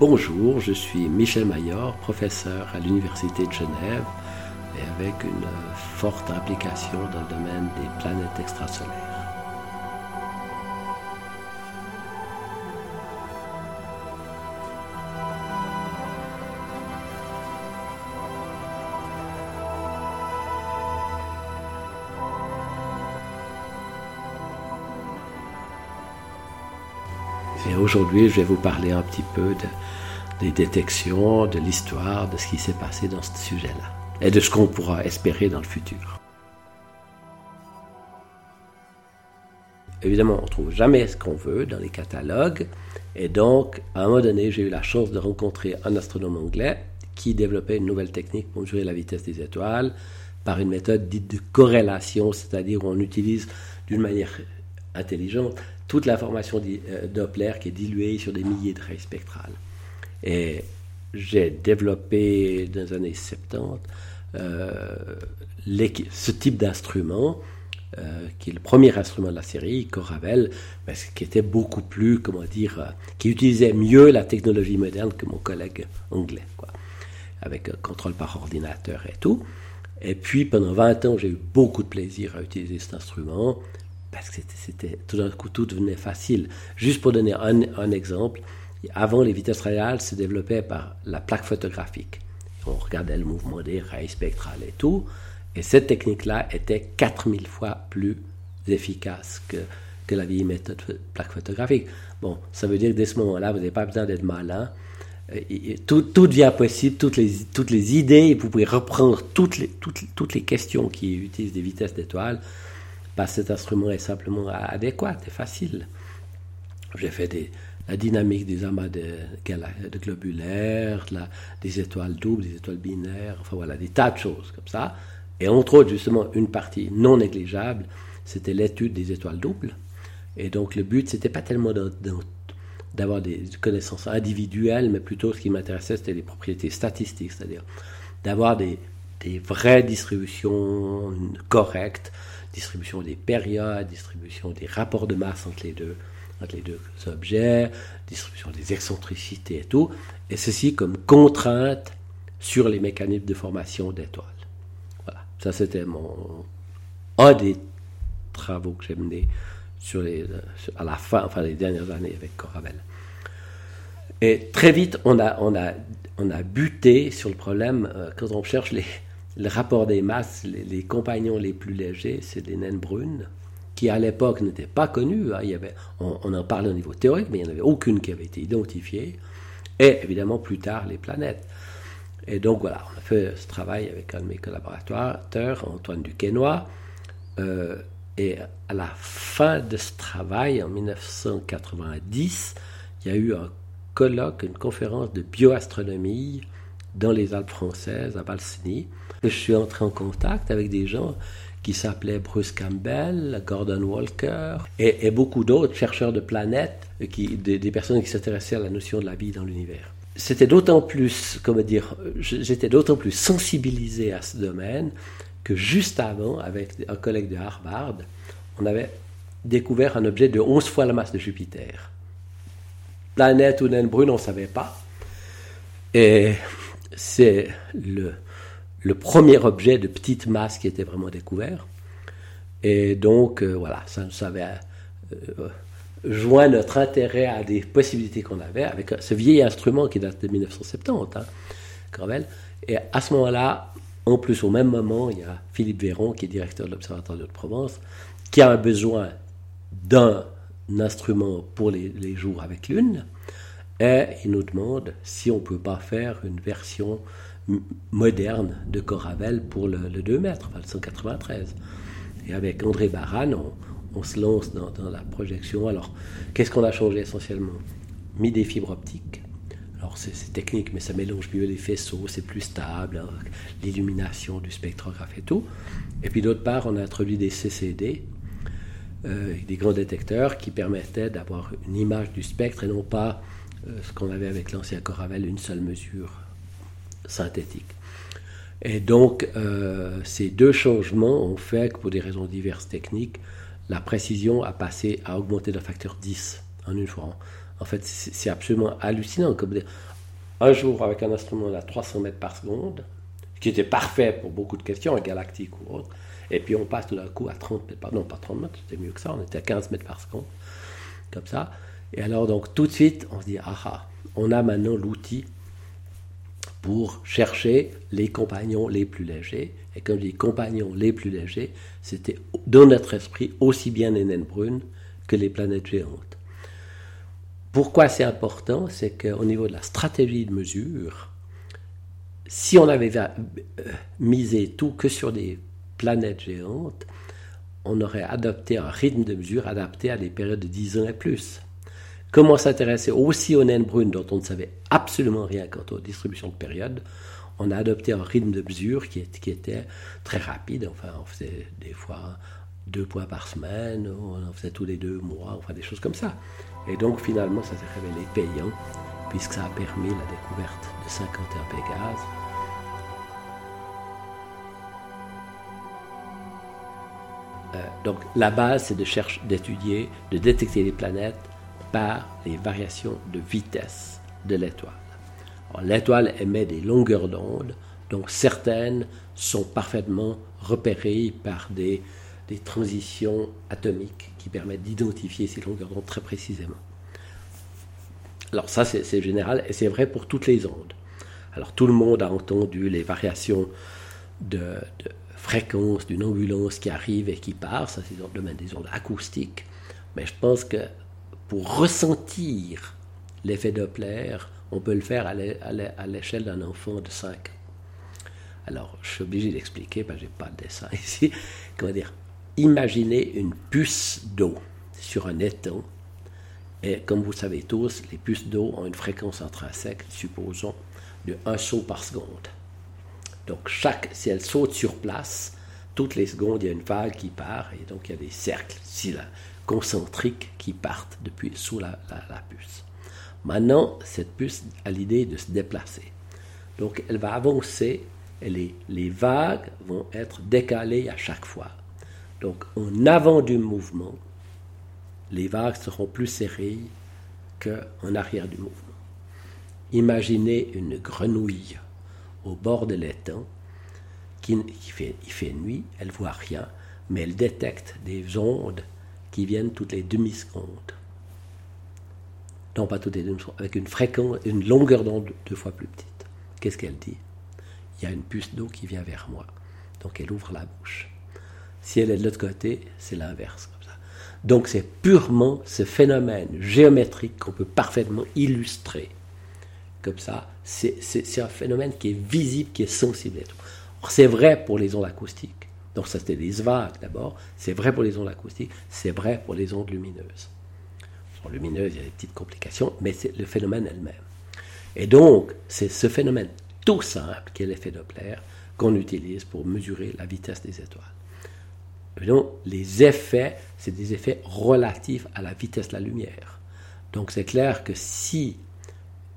Bonjour, je suis Michel Maillard, professeur à l'Université de Genève et avec une forte implication dans le domaine des planètes extrasolaires. Aujourd'hui, je vais vous parler un petit peu des détections, de l'histoire, de ce qui s'est passé dans ce sujet-là et de ce qu'on pourra espérer dans le futur. Évidemment, on ne trouve jamais ce qu'on veut dans les catalogues. Et donc, à un moment donné, j'ai eu la chance de rencontrer un astronome anglais qui développait une nouvelle technique pour mesurer la vitesse des étoiles par une méthode dite de corrélation, c'est-à-dire où on utilise d'une manière intelligente toute l'information euh, Doppler qui est diluée sur des milliers de rayons spectrales. Et j'ai développé dans les années 70 euh, ce type d'instrument, euh, qui est le premier instrument de la série, Coravel, mais qui était beaucoup plus, comment dire, qui utilisait mieux la technologie moderne que mon collègue anglais, avec un contrôle par ordinateur et tout. Et puis pendant 20 ans, j'ai eu beaucoup de plaisir à utiliser cet instrument parce que c'était tout d'un coup tout devenait facile. Juste pour donner un, exemple, avant les vitesses réelles se développaient par la plaque photographique. On regardait le mouvement des rayons spectrales et tout, et cette technique-là était 4000 fois plus efficace que, la vieille méthode plaque photographique. Bon, ça veut dire que dès ce moment-là, vous n'avez pas besoin d'être malin. Tout, tout, devient possible, toutes les, toutes les idées, vous pouvez reprendre toutes les, toutes, toutes les questions qui utilisent des vitesses d'étoiles cet instrument est simplement adéquat et facile. J'ai fait la dynamique des amas de, globulaires, des étoiles doubles, des étoiles binaires, enfin voilà, des tas de choses comme ça. Et entre autres, justement, une partie non négligeable, c'était l'étude des étoiles doubles. Et donc le but, c'était pas tellement d'avoir des connaissances individuelles, mais plutôt ce qui m'intéressait, c'était les propriétés statistiques, c'est-à-dire d'avoir des vraies distributions correctes distribution des périodes, distribution des rapports de masse entre les deux, entre les deux objets, distribution des excentricités et tout, et ceci comme contrainte sur les mécanismes de formation d'étoiles. Voilà, ça c'était mon un des travaux que j'ai menés sur les, à la fin, enfin les dernières années avec Coravel. Et très vite, on a, on a, on a buté sur le problème euh, quand on cherche les, le rapport des masses, les, compagnons les plus légers, c'est des naines brunes, qui à l'époque n'étaient pas connues. Hein. Il y avait, on, en parlait au niveau théorique, mais il n'y en avait aucune qui avait été identifiée. Et évidemment, plus tard, les planètes. Et donc voilà, on a fait ce travail avec un de mes collaborateurs, Antoine Duquesnoy. Euh, et à la fin de ce travail, en 1990, il y a eu un colloque, une conférence de bioastronomie dans les Alpes françaises, à Balsini. Je suis entré en contact avec des gens qui s'appelaient Bruce Campbell, Gordon Walker et, beaucoup d'autres chercheurs de planètes, des, personnes qui s'intéressaient à la notion de la vie dans l'univers. C'était d'autant plus, comment dire, j'étais d'autant plus sensibilisé à ce domaine que juste avant, avec un collègue de Harvard, on avait découvert un objet de 11 fois la masse de Jupiter. Planète ou naine brune, on ne savait pas. Et c'est le, le premier objet de petite masse qui était vraiment découvert. Et donc, euh, voilà, ça nous avait euh, joint notre intérêt à des possibilités qu'on avait avec ce vieil instrument qui date de 1970, hein, Gravel. Et à ce moment-là, en plus, au même moment, il y a Philippe Véron, qui est directeur de l'Observatoire de Haute-Provence, qui a un besoin d'un instrument pour les, les jours avec lune. Et il nous demande si on ne peut pas faire une version moderne de Coravel pour le, 2 mètres, le 193. Et avec André Baran, on, se lance dans, la projection. Alors, qu'est-ce qu'on a changé essentiellement? Mis des fibres optiques. Alors, c'est technique, mais ça mélange mieux les faisceaux, c'est plus stable, hein, l'illumination du spectrographe et tout. Et puis, d'autre part, on a introduit des CCD, euh, des grands détecteurs qui permettaient d'avoir une image du spectre et non pas euh, ce qu'on avait avec l'ancien Coravel, une seule mesure synthétique. Et donc, euh, ces deux changements ont fait que, pour des raisons diverses techniques, la précision a passé à augmenter d'un facteur 10 en une fois, En fait, c'est absolument hallucinant. Comme un jour, avec un instrument à 300 mètres par seconde, qui était parfait pour beaucoup de questions, galactique ou autre, et puis on passe tout d'un coup à 30 mètres par non pas 30 mètres, c'était mieux que ça, on était à 15 mètres par seconde, comme ça. Et alors donc tout de suite, on se dit, ah ah, on a maintenant l'outil pour chercher les compagnons les plus légers. Et comme dis compagnons les plus légers, c'était dans notre esprit aussi bien les naines brunes que les planètes géantes. Pourquoi c'est important? C'est qu'au niveau de la stratégie de mesure, si on avait euh, misé tout que sur des planètes géantes, on aurait adopté un rythme de mesure adapté à des périodes de 10 ans et plus. Comment s'intéresser aussi aux naines brunes dont on ne savait absolument rien quant aux distributions de périodes On a adopté un rythme de mesure qui, était très rapide. Enfin, on faisait des fois deux points par semaine, on en faisait tous les deux mois, enfin des choses comme ça. Et donc finalement, ça s'est révélé payant, puisque ça a permis la découverte de 51 Pégase. Euh, donc la base, c'est de chercher, d'étudier, de détecter les planètes par les variations de vitesse de l'étoile. L'étoile émet des longueurs d'onde, donc certaines sont parfaitement repérées par des, transitions atomiques qui permettent d'identifier ces longueurs d'onde très précisément. Alors ça, c'est général et c'est vrai pour toutes les ondes. Alors tout le monde a entendu les variations de, de fréquence d'une ambulance qui arrive et qui part, ça c'est dans le domaine des ondes acoustiques. Mais je pense que pour ressentir l'effet Doppler, on peut le faire à l'échelle d'un enfant de 5 ans. Alors, je suis obligé d'expliquer, parce que je n'ai pas de dessin ici. Comment dire Imaginez une puce d'eau sur un étang. Et comme vous savez tous, les puces d'eau ont une fréquence intrinsèque, supposons, de 1 saut par seconde. Donc, chaque, si elle saute sur place, toutes les secondes, il y a une vague qui part, et donc il y a des cercles. Concentriques qui partent depuis sous la, puce. Maintenant, cette puce a l'idée de se déplacer. Donc elle va avancer et les, vagues vont être décalées à chaque fois. Donc en avant du mouvement, les vagues seront plus serrées qu'en arrière du mouvement. Imaginez une grenouille au bord de l'étang qui, fait, fait nuit, elle voit rien, mais elle détecte des ondes qui viennent toutes les demi-secondes. Non, pas toutes les demi-secondes, avec une fréquence, une longueur d'onde deux fois plus petite. Qu'est-ce qu'elle dit? Il y a une puce d'eau qui vient vers moi. Donc elle ouvre la bouche. Si elle est de l'autre côté, c'est l'inverse. Donc c'est purement ce phénomène géométrique qu'on peut parfaitement illustrer. Comme ça, c'est un phénomène qui est visible, qui est sensible. C'est vrai pour les ondes acoustiques. Donc ça c'était des vagues d'abord, c'est vrai pour les ondes acoustiques, c'est vrai pour les ondes lumineuses. Sur lumineuses, il y a des petites complications, mais c'est le phénomène elle-même. Et donc, c'est ce phénomène tout simple qui est l'effet Doppler qu'on utilise pour mesurer la vitesse des étoiles. Donc, les effets, c'est des effets relatifs à la vitesse de la lumière. Donc c'est clair que si,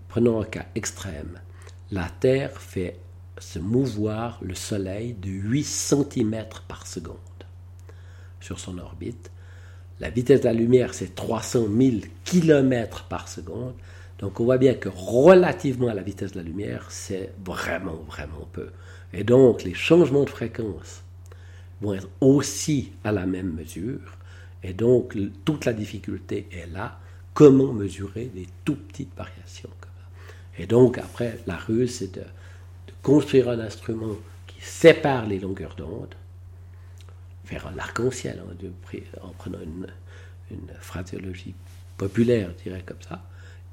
prenons un cas extrême, la Terre fait se mouvoir le Soleil de 8 cm par seconde sur son orbite. La vitesse de la lumière, c'est 300 000 km par seconde. Donc on voit bien que relativement à la vitesse de la lumière, c'est vraiment, vraiment peu. Et donc les changements de fréquence vont être aussi à la même mesure. Et donc toute la difficulté est là. Comment mesurer des tout petites variations Et donc après, la ruse, c'est de construire un instrument qui sépare les longueurs d'onde, faire un arc-en-ciel en, prenant une, phraseologie populaire, je dirais comme ça,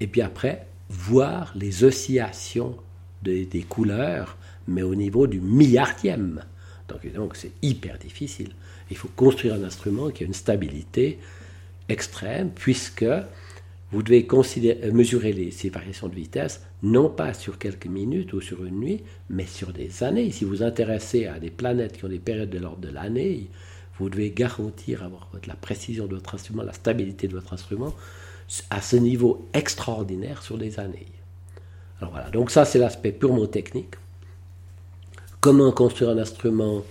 et puis après, voir les oscillations des couleurs, mais au niveau du milliardième. Donc, donc c'est hyper difficile. Il faut construire un instrument qui a une stabilité extrême, puisque vous devez considérer, mesurer ces variations de vitesse non pas sur quelques minutes ou sur une nuit, mais sur des années. Si vous vous intéressez à des planètes qui ont des périodes de l'ordre de l'année, vous devez garantir la précision de votre instrument, la stabilité de votre instrument à ce niveau extraordinaire sur des années. Alors voilà, donc ça c'est l'aspect purement technique. Comment construire un instrument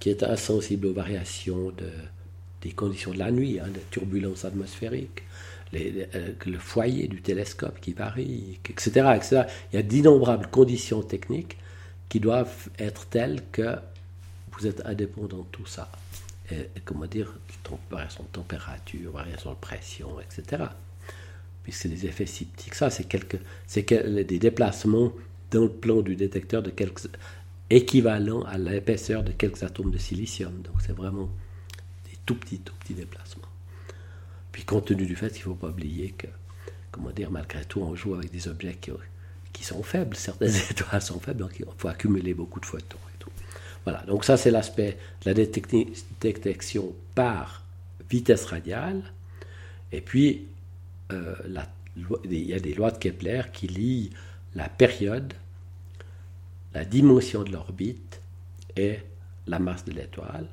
qui est insensible aux variations de, des conditions de la nuit, hein, des turbulences atmosphériques, le foyer du télescope qui varie, etc., etc. Il y a d'innombrables conditions techniques qui doivent être telles que vous êtes indépendant de tout ça. Et, comment dire, variation de température, variation de pression, etc. Puisque des effets sceptiques, ça, c'est quelques, c'est des déplacements dans le plan du détecteur de quelques équivalents à l'épaisseur de quelques atomes de silicium. Donc c'est vraiment des tout petits, tout petits déplacements. Puis compte tenu du fait qu'il ne faut pas oublier que, comment dire, malgré tout, on joue avec des objets qui, sont faibles. Certaines étoiles sont faibles, donc il faut accumuler beaucoup de photons et tout. Voilà, donc ça c'est l'aspect de la détection par vitesse radiale. Et puis, euh, il y a des lois de Kepler qui lient la période, la dimension de l'orbite et la masse de l'étoile.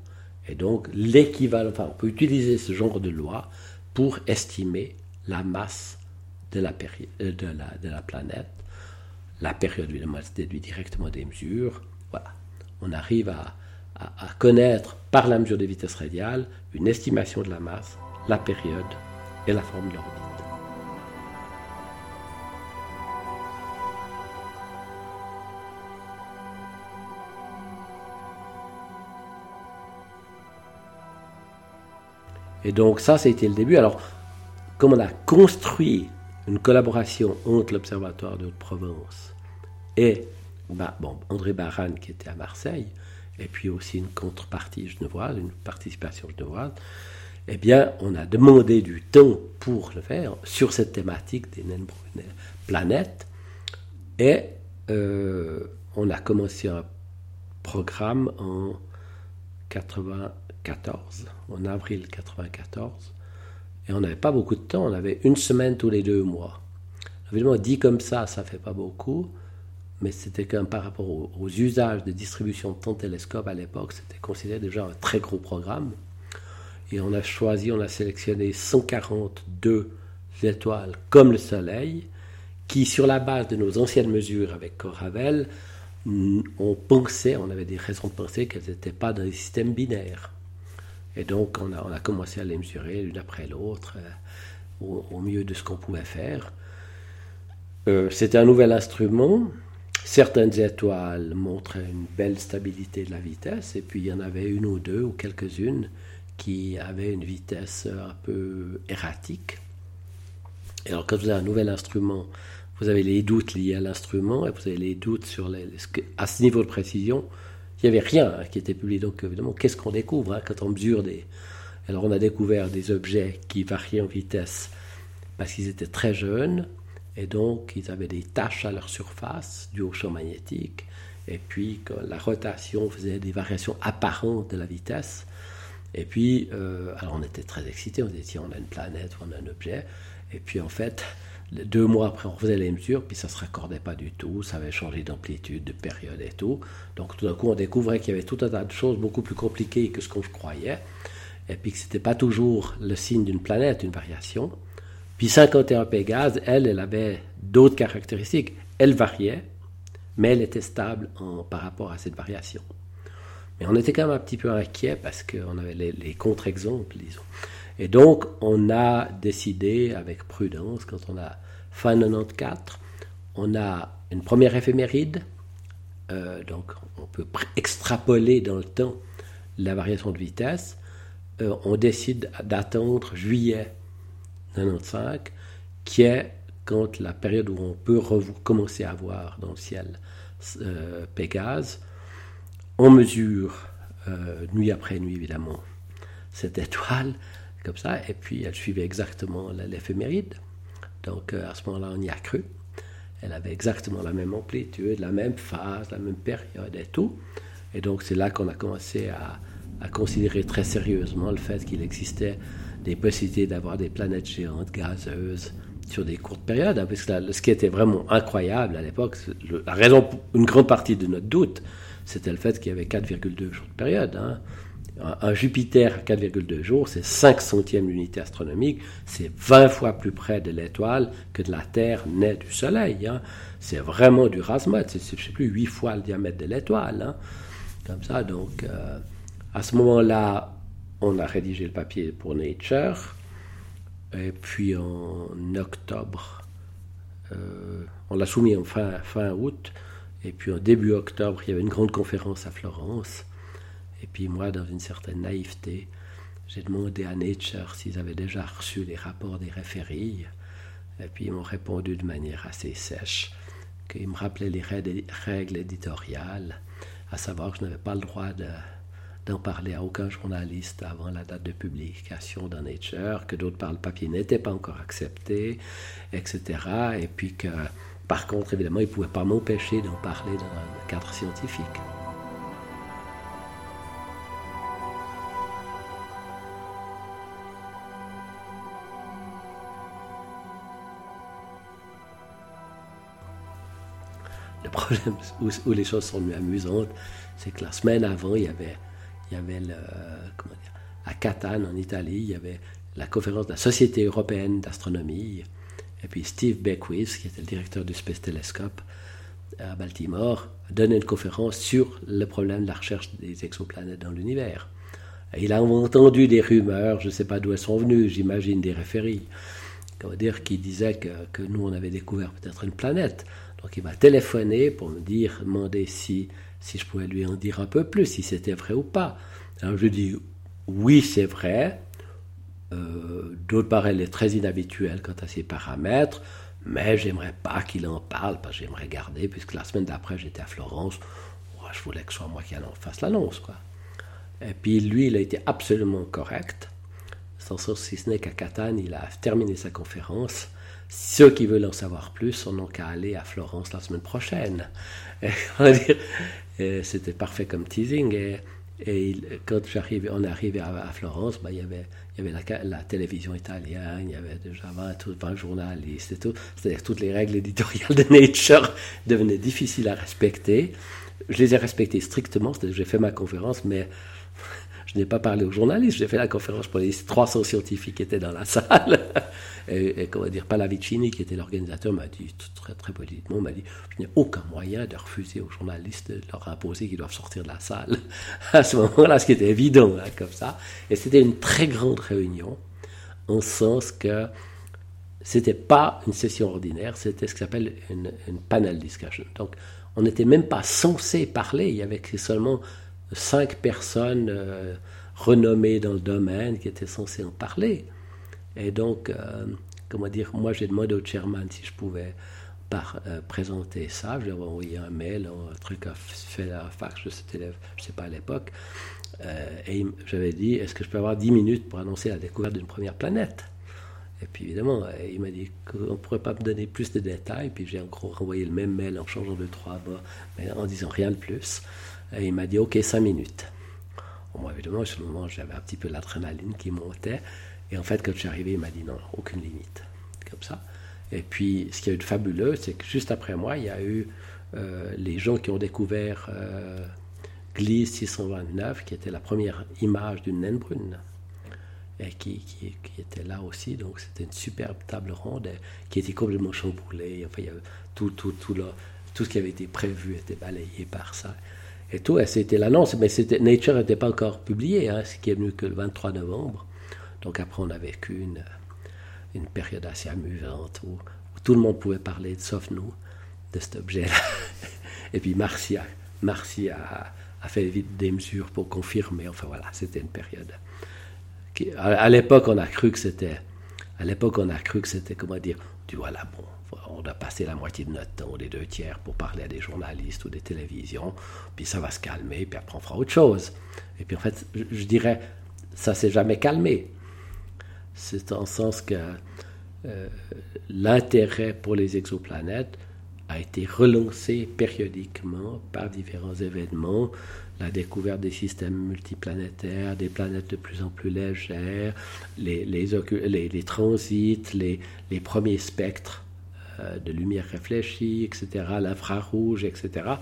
Et donc, l'équivalent, enfin, on peut utiliser ce genre de loi pour estimer la masse de la, euh, planète. La période, évidemment, se déduit directement des mesures. Voilà. On arrive à, à, connaître, par la mesure des vitesses radiales, une estimation de la masse, la période et la forme de l'orbite. Et donc ça, été le début. Alors, comme on a construit une collaboration entre l'Observatoire de Haute-Provence et bah, bon, André Baran qui était à Marseille, et puis aussi une contrepartie genevoise, une participation genevoise, eh bien, on a demandé du temps pour le faire sur cette thématique des naines planètes, et euh, on a commencé un programme en 80, 14, en avril 94. Et on n'avait pas beaucoup de temps, on avait une semaine tous les deux mois. Évidemment, dit comme ça, ça fait pas beaucoup, mais c'était quand même par rapport aux, usages de distribution de temps télescope à l'époque, c'était considéré déjà un très gros programme. Et on a choisi, on a sélectionné 142 étoiles comme le Soleil, qui, sur la base de nos anciennes mesures avec Coravel, on pensait, on avait des raisons de penser qu'elles n'étaient pas dans les systèmes binaires. Et donc, on a, commencé à les mesurer l'une après l'autre, euh, au, mieux de ce qu'on pouvait faire. Euh, c'était un nouvel instrument. Certaines étoiles montraient une belle stabilité de la vitesse, et puis il y en avait une ou deux, ou quelques-unes, qui avaient une vitesse un peu erratique. Et alors, quand vous avez un nouvel instrument, vous avez les doutes liés à l'instrument, et vous avez les doutes sur les, à ce niveau de précision, il n'y avait rien qui était publié. Donc, évidemment, qu'est-ce qu'on découvre hein, quand on mesure des. Alors, on a découvert des objets qui variaient en vitesse parce qu'ils étaient très jeunes et donc ils avaient des taches à leur surface du au champ magnétique. Et puis, quand la rotation faisait des variations apparentes de la vitesse. Et puis, euh, alors on était très excités, on disait tiens, on a une planète, on a un objet. Et puis, en fait, deux mois après, on faisait les mesures, puis ça ne se raccordait pas du tout, ça avait changé d'amplitude, de période et tout. Donc tout d'un coup, on découvrait qu'il y avait tout un tas de choses beaucoup plus compliquées que ce qu'on croyait, et puis que ce n'était pas toujours le signe d'une planète, une variation. Puis 51 Pégase, elle, elle avait d'autres caractéristiques. Elle variait, mais elle était stable par rapport à cette variation. Mais on était quand même un petit peu inquiet parce qu'on avait les, les contre-exemples, disons. Et donc, on a décidé avec prudence, quand on a fin 94, on a une première éphéméride, euh, donc on peut extrapoler dans le temps la variation de vitesse. Euh, on décide d'attendre juillet 95, qui est quand la période où on peut commencer à voir dans le ciel euh, Pégase. On mesure nuit après nuit, évidemment, cette étoile comme ça, et puis elle suivait exactement l'éphéméride. Donc euh, à ce moment-là, on y a cru. Elle avait exactement la même amplitude, la même phase, la même période et tout. Et donc c'est là qu'on a commencé à, considérer très sérieusement le fait qu'il existait des possibilités d'avoir des planètes géantes gazeuses sur des courtes périodes. Hein, parce que ce qui était vraiment incroyable à l'époque, la raison, une grande partie de notre doute, c'était le fait qu'il y avait 4,2 jours de période. Hein un Jupiter à 4,2 jours, c'est 5 centièmes d'unité astronomique, c'est 20 fois plus près de l'étoile que de la Terre naît du Soleil. Hein. C'est vraiment du rasmat, c'est, plus, 8 fois le diamètre de l'étoile. Hein. Comme ça, donc, euh, à ce moment-là, on a rédigé le papier pour Nature. Et puis en octobre, euh, on l'a soumis en fin, fin août. Et puis en début octobre, il y avait une grande conférence à Florence. Et puis moi, dans une certaine naïveté, j'ai demandé à Nature s'ils avaient déjà reçu les rapports des référies. Et puis ils m'ont répondu de manière assez sèche qu'ils me rappelaient les règles éditoriales, à savoir que je n'avais pas le droit d'en parler à aucun journaliste avant la date de publication dans Nature, que d'autres parts, le papier n'était pas encore accepté, etc. Et puis que, par contre, évidemment, ils ne pouvaient pas m'empêcher d'en parler dans un cadre scientifique. Problème où, les choses sont mieux amusantes, c'est que la semaine avant, il y avait, il y avait le, comment dire, à Catane, en Italie, il y avait la conférence de la Société européenne d'astronomie. Et puis Steve Beckwith, qui était le directeur du Space Telescope à Baltimore, donnait une conférence sur le problème de la recherche des exoplanètes dans l'univers. Il a entendu des rumeurs, je ne sais pas d'où elles sont venues, j'imagine des référies, qui disaient que, que nous, on avait découvert peut-être une planète. Donc il m'a téléphoné pour me dire, demander si, si je pouvais lui en dire un peu plus, si c'était vrai ou pas. Alors je dis, oui, c'est vrai. Euh, D'autre part, elle est très inhabituelle quant à ses paramètres, mais j'aimerais pas qu'il en parle, parce que j'aimerais garder, puisque la semaine d'après, j'étais à Florence. je voulais que ce soit moi qui en fasse l'annonce. quoi. Et puis lui, il a été absolument correct. Sans si ce n'est qu'à Catane, il a terminé sa conférence ceux qui veulent en savoir plus n'ont qu'à aller à Florence la semaine prochaine. C'était parfait comme teasing. Et, quand j'arrive, on est arrivé à, Florence, il y avait, il y avait la, télévision italienne, il y avait déjà 20, 20 journalistes et tout. C'est-à-dire toutes les règles éditoriales de Nature devenaient difficiles à respecter. Je les ai respectées strictement, c'est-à-dire j'ai fait ma conférence, mais je n'ai pas parlé aux journalistes, j'ai fait la conférence pour les 300 scientifiques qui étaient dans la salle. Et, comment dire, Palavicini, qui était l'organisateur, m'a dit très, très politiquement, m'a dit, je n'ai aucun moyen de refuser aux journalistes de leur imposer qu'ils doivent sortir de la salle. À ce moment-là, ce qui était évident, hein, comme ça. Et c'était une très grande réunion, en sens que c'était pas une session ordinaire, c'était ce qu'on s'appelle une, panel discussion. Donc, on n'était même pas censé parler, il y avait seulement cinq personnes euh, renommées dans le domaine qui étaient censées en parler. Et donc, euh, comment dire, moi j'ai demandé au chairman si je pouvais euh, présenter ça. Je lui ai envoyé un mail, un truc fait à fax, je ne sais pas à l'époque. et j'avais dit, est-ce que je peux avoir 10 minutes pour annoncer la découverte d'une première planète? Et puis évidemment, il m'a dit qu'on ne pourrait pas me donner plus de détails. Puis j'ai encore renvoyé le même mail en changeant de trois bas, mais en disant rien de plus. Et il m'a dit, OK, cinq minutes. moi, évidemment, sur le moment, j'avais un petit peu l'adrénaline qui montait. Et en fait, quand je suis arrivé, il m'a dit, non, aucune limite. Comme ça. Et puis, ce qui a eu fabuleux, c'est que juste après moi, il y a eu euh, les gens qui ont découvert euh, Gliese 629, qui était la première image d'une naine brune. Et qui, qui, était là aussi. Donc, c'était une superbe table ronde qui était complètement chamboulée. Enfin, il y avait tout, tout, tout, tout ce qui avait été prévu était balayé par ça et tout. c'était l'annonce, mais Nature n'était pas encore publié, hein, ce qui est venu que le 23 novembre. Donc après, on a vécu une, période assez amusante où, tout le monde pouvait parler, sauf nous, de cet objet-là. et puis Marcy, a, a, fait vite des mesures pour confirmer. Enfin voilà, c'était une période. À, l'époque, on a cru que c'était. À l'époque, on a cru que c'était, comment dire, tu voilà, bon, on a passé la moitié de notre temps, les deux tiers, pour parler à des journalistes ou des télévisions, puis ça va se calmer, puis après on fera autre chose. Et puis en fait, je, dirais, ça s'est jamais calmé. C'est en sens que euh, l'intérêt pour les exoplanètes a été relancé périodiquement par différents événements, la découverte des systèmes multiplanétaires, des planètes de plus en plus légères, les, transits, les, premiers spectres de lumière réfléchie, etc., l'infrarouge, etc.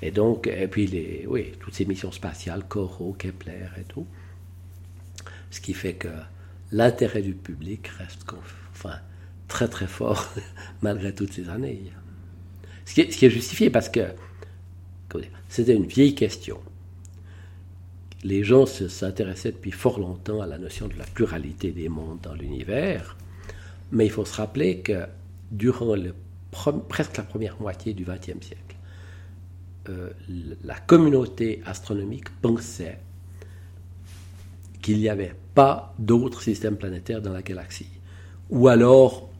Et donc, et puis les, oui, toutes ces missions spatiales, Corot, Kepler et tout. Ce qui fait que l'intérêt du public reste enfin, très très fort malgré toutes ces années. Ce qui est, ce qui est justifié parce que c'était une vieille question les gens s'intéressaient depuis fort longtemps à la notion de la pluralité des mondes dans l'univers, mais il faut se rappeler que durant presque la première moitié du XXe siècle, euh, la communauté astronomique pensait qu'il n'y avait pas d'autres systèmes planétaires dans la galaxie, ou alors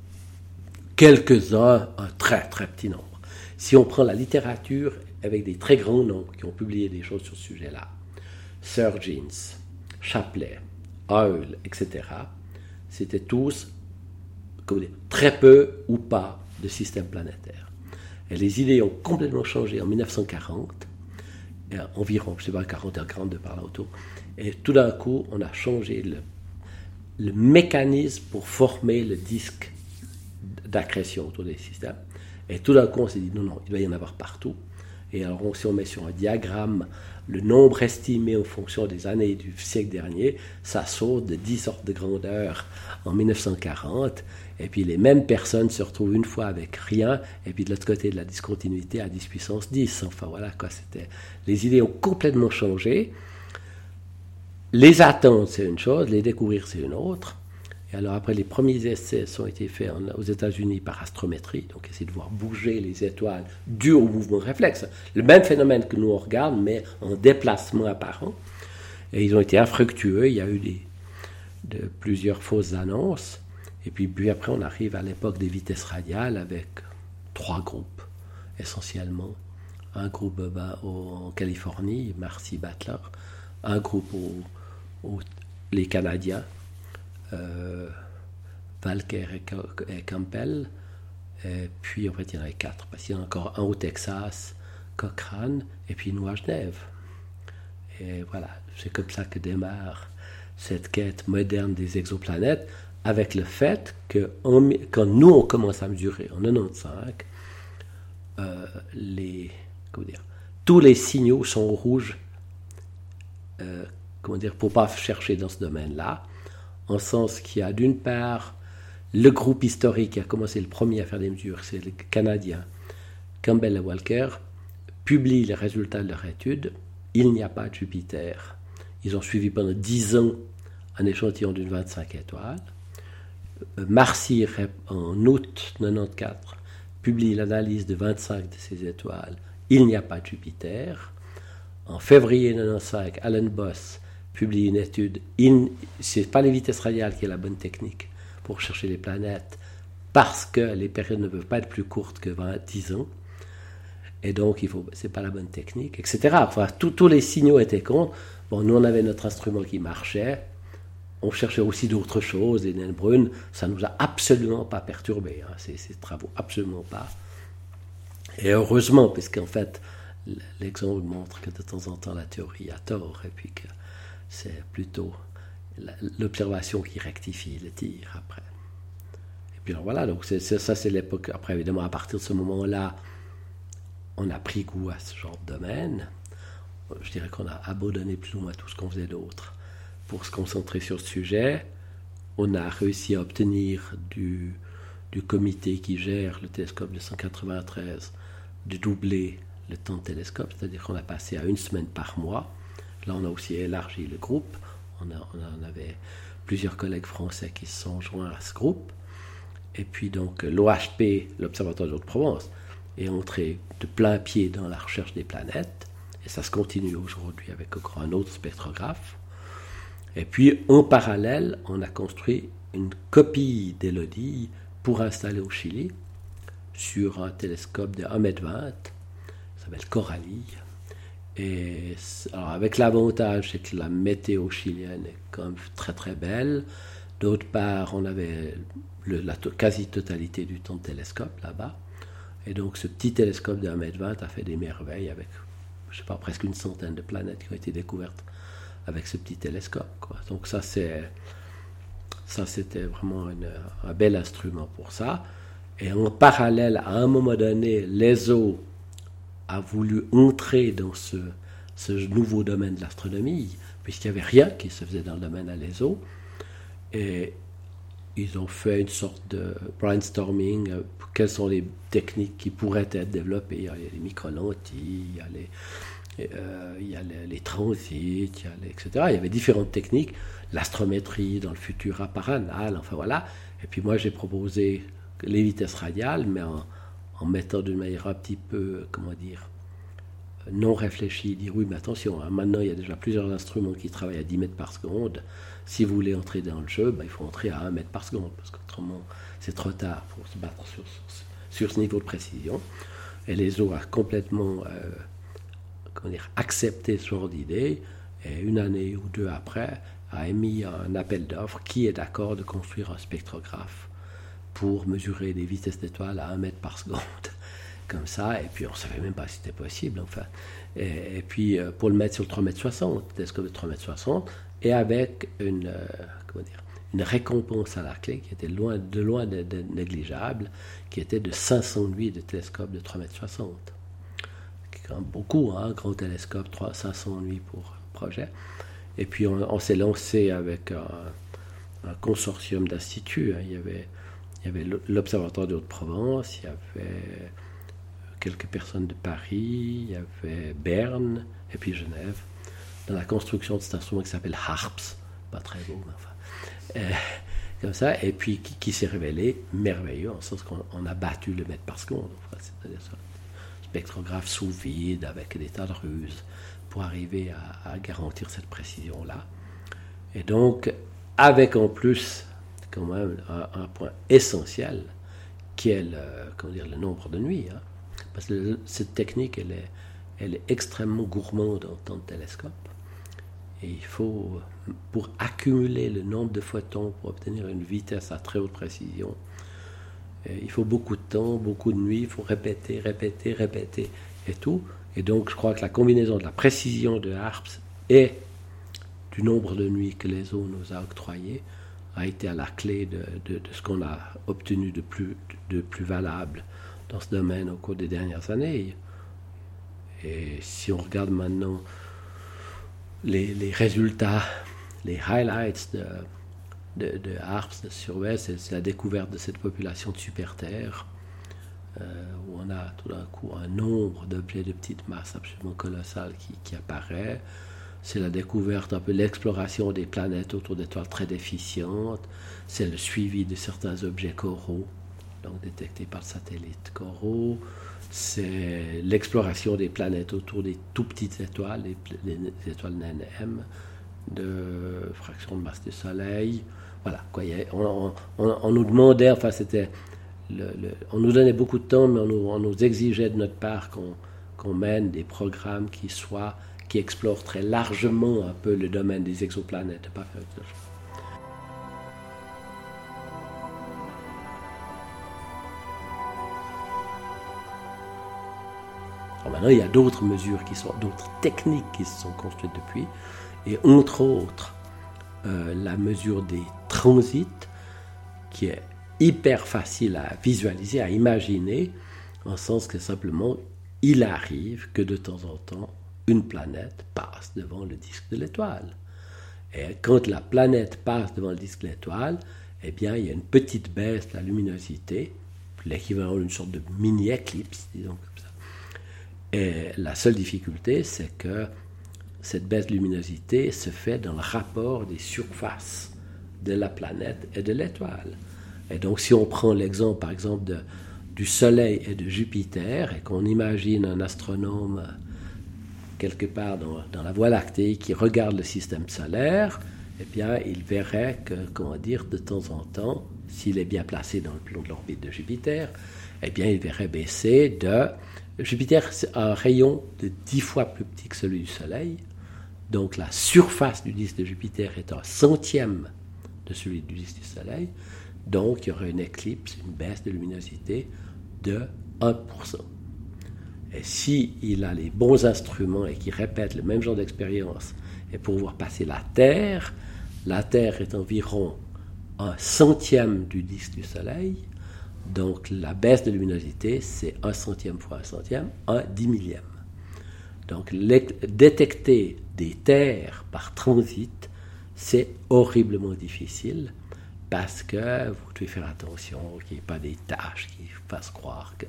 quelques-uns, un très très petit nombre. Si on prend la littérature avec des très grands noms qui ont publié des choses sur ce sujet-là, Surgeons, Chapelet, Eul, etc., c'était tous très peu ou pas de systèmes planétaires. Et les idées ont complètement changé en 1940, environ, je ne sais pas, 41, 42 par là autour. Et tout d'un coup, on a changé le, le mécanisme pour former le disque d'accrétion autour des systèmes. Et tout d'un coup, on s'est dit non, non, il doit y en avoir partout. Et alors, si on met sur un diagramme le nombre estimé en fonction des années du siècle dernier, ça saute de 10 sortes de grandeur en 1940. Et puis les mêmes personnes se retrouvent une fois avec rien, et puis de l'autre côté de la discontinuité à 10 puissance 10. Enfin voilà quoi, c'était. Les idées ont complètement changé. Les attendre, c'est une chose, les découvrir, c'est une autre. Et alors après, les premiers essais ont été faits aux États-Unis par astrométrie, donc essayer de voir bouger les étoiles dû au mouvement réflexe. Le même phénomène que nous on regarde, mais en déplacement apparent. Et ils ont été infructueux, il y a eu de, plusieurs fausses annonces. Et puis, puis après, on arrive à l'époque des vitesses radiales avec trois groupes, essentiellement. Un groupe en Californie, Marcy Butler, un groupe aux, les Canadiens, euh, Valker et, Campbell. Et puis, en fait, il y en avait quatre, parce qu'il y en a encore un au Texas, Cochrane, et puis nous à Genève. Et voilà, c'est comme ça que démarre cette quête moderne des exoplanètes, avec le fait que quand nous, on commence à mesurer en 95, euh, tous les signaux sont rouges, euh, pour pas chercher dans ce domaine-là en sens qu'il y a d'une part le groupe historique qui a commencé le premier à faire des mesures, c'est le Canadien Campbell et Walker, publie les résultats de leur étude. Il n'y a pas de Jupiter. Ils ont suivi pendant 10 ans un échantillon d'une 25 étoiles. Marcy, en août 94, publie l'analyse de 25 de ces étoiles. Il n'y a pas de Jupiter. En février 95, Alan Boss publie une étude. Ce n'est pas les vitesses radiales qui est la bonne technique pour chercher les planètes, parce que les périodes ne peuvent pas être plus courtes que 20, 10 ans. Et donc, ce n'est pas la bonne technique, etc. Enfin, tous les signaux étaient contre. Bon, nous, on avait notre instrument qui marchait. On cherchait aussi d'autres choses. Et Brune, ça ne nous a absolument pas perturbé. Hein, ces, ces, travaux, absolument pas. Et heureusement, puisqu'en fait, l'exemple montre que de temps en temps, la théorie a tort. Et puis que c'est plutôt l'observation qui rectifie le tir après. Et puis voilà, donc ça c'est l'époque. Après, évidemment, à partir de ce moment-là, on a pris goût à ce genre de domaine. Je dirais qu'on a abandonné plus ou moins tout ce qu'on faisait d'autre pour se concentrer sur ce sujet. On a réussi à obtenir du, du comité qui gère le télescope de 193 de doubler le temps de télescope, c'est-à-dire qu'on a passé à une semaine par mois Là, on a aussi élargi le groupe. On, a, avait plusieurs collègues français qui se sont joints à ce groupe. Et puis donc l'OHP, l'Observatoire de Haute-Provence, est entré de plein pied dans la recherche des planètes. Et ça se continue aujourd'hui avec encore un autre spectrographe. Et puis en parallèle, on a construit une copie d'Elodie pour installer au Chili sur un télescope de 1,20 m, ça s'appelle Coralie, et alors avec l'avantage, c'est que la météo chilienne est quand même très très belle. D'autre part, on avait la quasi-totalité du temps de télescope là-bas. Et donc ce petit télescope de 1m20 a fait des merveilles avec, je sais pas, presque une centaine de planètes qui ont été découvertes avec ce petit télescope. Donc ça, c'est, ça c'était vraiment un bel instrument pour ça. Et en parallèle, à un moment donné, l'ESO a voulu entrer dans ce, ce nouveau domaine de l'astronomie, puisqu'il n'y avait rien qui se faisait dans le domaine à l'ESO. Et ils ont fait une sorte de brainstorming, euh, quelles sont les techniques qui pourraient être développées. Il y a les micro-lentilles, il y a euh, il y a les, transits, etc. Il y avait différentes techniques, l'astrométrie dans le futur apparental, enfin voilà. Et puis moi j'ai proposé les vitesses radiales, mais en, mettant d'une manière un petit peu, comment dire, non réfléchi, dire oui, mais attention, hein, maintenant il y a déjà plusieurs instruments qui travaillent à 10 mètres par seconde. Si vous voulez entrer dans le jeu, ben, il faut entrer à 1 mètre par seconde, parce qu'autrement c'est trop tard pour se battre sur, sur, ce niveau de précision. Et les eaux a complètement euh, comment dire, accepté ce genre d'idée, et une année ou deux après, a émis un appel d'offres qui est d'accord de construire un spectrographe pour mesurer les vitesses d'étoiles à 1 mètre par seconde comme ça, et puis on ne savait même pas si c'était possible, enfin. Et, puis euh, pour le mettre sur le 3 m 60, télescope de 3 m 60, et avec une, euh, comment dire, une récompense à la clé qui était loin, de loin de, négligeable, qui était de 500 nuits de télescope de 3 m 60. Beaucoup, hein, grand télescope, 3, 500 nuits pour projet. Et puis on, s'est lancé avec un, consortium d'instituts. Hein. Il y avait, il y avait l'Observatoire de Haute-Provence, il y avait quelques personnes de Paris, il y avait Berne et puis Genève, dans la construction de cet instrument qui s'appelle HARPS, pas très beau, mais enfin, euh, comme ça, et puis qui, s'est révélé merveilleux, en sens qu'on a battu le mètre par seconde, c'est-à-dire un spectrographe sous vide avec des tas de ruses pour arriver à, garantir cette précision-là. Et donc, avec en plus, quand même, un, point essentiel, qui est le, comment dire, le nombre de nuits. Hein. Parce que cette technique, elle est, elle est extrêmement gourmande en temps de télescope. Et il faut, pour accumuler le nombre de photons, pour obtenir une vitesse à très haute précision, il faut beaucoup de temps, beaucoup de nuits, il faut répéter, répéter, répéter et tout. Et donc je crois que la combinaison de la précision de HARPS et du nombre de nuits que les eaux nous a octroyées a été à la clé de, ce qu'on a obtenu de plus valable dans ce domaine au cours des dernières années. Et si on regarde maintenant les, résultats, les highlights de, de, HARPS, de Survey, c'est la découverte de cette population de super-terre, euh, où on a tout d'un coup un nombre d'objets de petite masse absolument colossal qui, qui apparaît. C'est la découverte, un peu l'exploration des planètes autour d'étoiles très déficientes. C'est le suivi de certains objets coraux donc détecté par satellite coraux. C'est l'exploration des planètes autour des tout petites étoiles, les, étoiles naines M, de fraction de masse du Soleil. Voilà, on, nous demandait, enfin c'était, on nous donnait beaucoup de temps, mais on nous, exigeait de notre part qu'on mène des programmes qui soient, qui explorent très largement un peu le domaine des exoplanètes, pas faire maintenant, il y a d'autres mesures qui sont, d'autres techniques qui se sont construites depuis, et entre autres, euh, la mesure des transits, qui est hyper facile à visualiser, à imaginer, en sens que simplement, il arrive que de temps en temps, une planète passe devant le disque de l'étoile. Et quand la planète passe devant le disque de l'étoile, eh bien, il y a une petite baisse de la luminosité, l'équivalent d'une sorte de mini-éclipse, disons et la seule difficulté, c'est que cette baisse de luminosité se fait dans le rapport des surfaces de la planète et de l'étoile. Et donc, si on prend l'exemple, par exemple, du Soleil et de Jupiter, et qu'on imagine un astronome quelque part dans, dans, la Voie lactée qui regarde le système solaire, eh bien, il verrait que, comment dire, de temps en temps, s'il est bien placé dans le plan de l'orbite de Jupiter, eh bien, il verrait baisser de Jupiter a un rayon de 10 fois plus petit que celui du Soleil. Donc la surface du disque de Jupiter est un centième de celui du disque du Soleil. Donc il y aurait une éclipse, une baisse de luminosité de 1%. Et s'il il a les bons instruments et qu'il répète le même genre d'expérience, et pour voir passer la Terre, la Terre est environ un centième du disque du Soleil, donc la baisse de luminosité, c'est un centième fois un centième, un dix millième. Donc détecter des terres par transit, c'est horriblement difficile parce que vous devez faire attention qu'il n'y ait pas des tâches qui fassent croire que,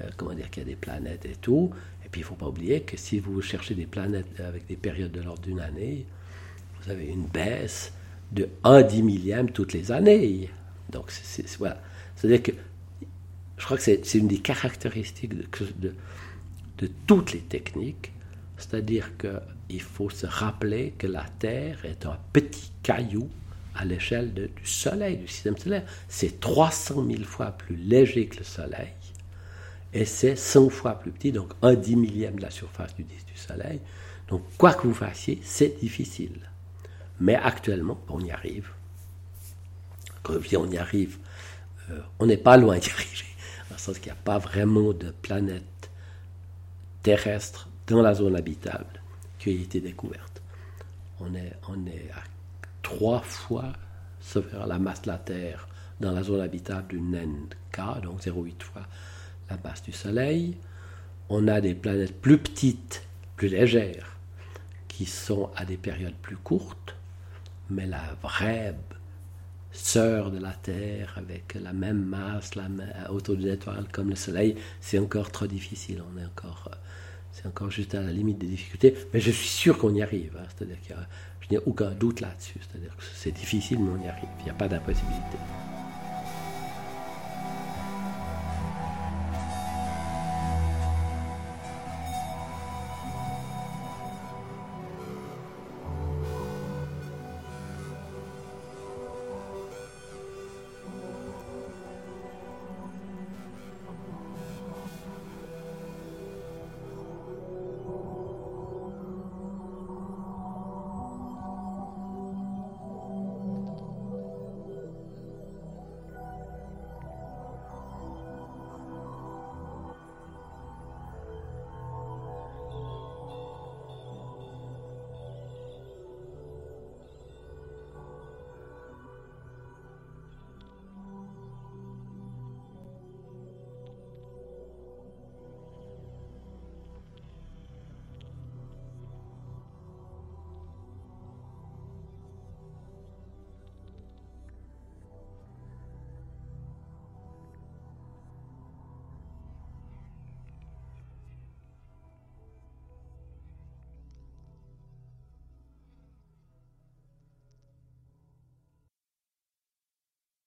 euh, comment dire, qu'il y a des planètes et tout. Et puis il ne faut pas oublier que si vous cherchez des planètes avec des périodes de l'ordre d'une année, vous avez une baisse de 1 dix millième toutes les années. Donc voilà. C'est-à-dire que je crois que c'est, une des caractéristiques de, toutes les techniques, c'est-à-dire qu'il faut se rappeler que la Terre est un petit caillou à l'échelle du Soleil, du système solaire. C'est 300 000 fois plus léger que le Soleil et c'est 100 fois plus petit, donc un dix millième de la surface du disque du Soleil. Donc quoi que vous fassiez, c'est difficile. Mais actuellement, on y arrive. Quand je on y arrive, euh, on n'est pas loin d'y arriver, dans le sens qu'il n'y a pas vraiment de planète terrestre dans la zone habitable qui a été découverte. On est, on est à trois fois la masse de la Terre dans la zone habitable d'une naine K, donc 0,8 fois la masse du Soleil. On a des planètes plus petites, plus légères, qui sont à des périodes plus courtes, mais la vraie sœur de la Terre, avec la même masse, la même, autour d'une étoile comme le Soleil, c'est encore trop difficile. On est encore, c'est encore juste à la limite des difficultés, mais je suis sûr qu'on y arrive. Hein. C'est-à-dire qu'il je n'ai aucun doute là-dessus. C'est-à-dire que c'est difficile, mais on y arrive. Il n'y a pas d'impossibilité.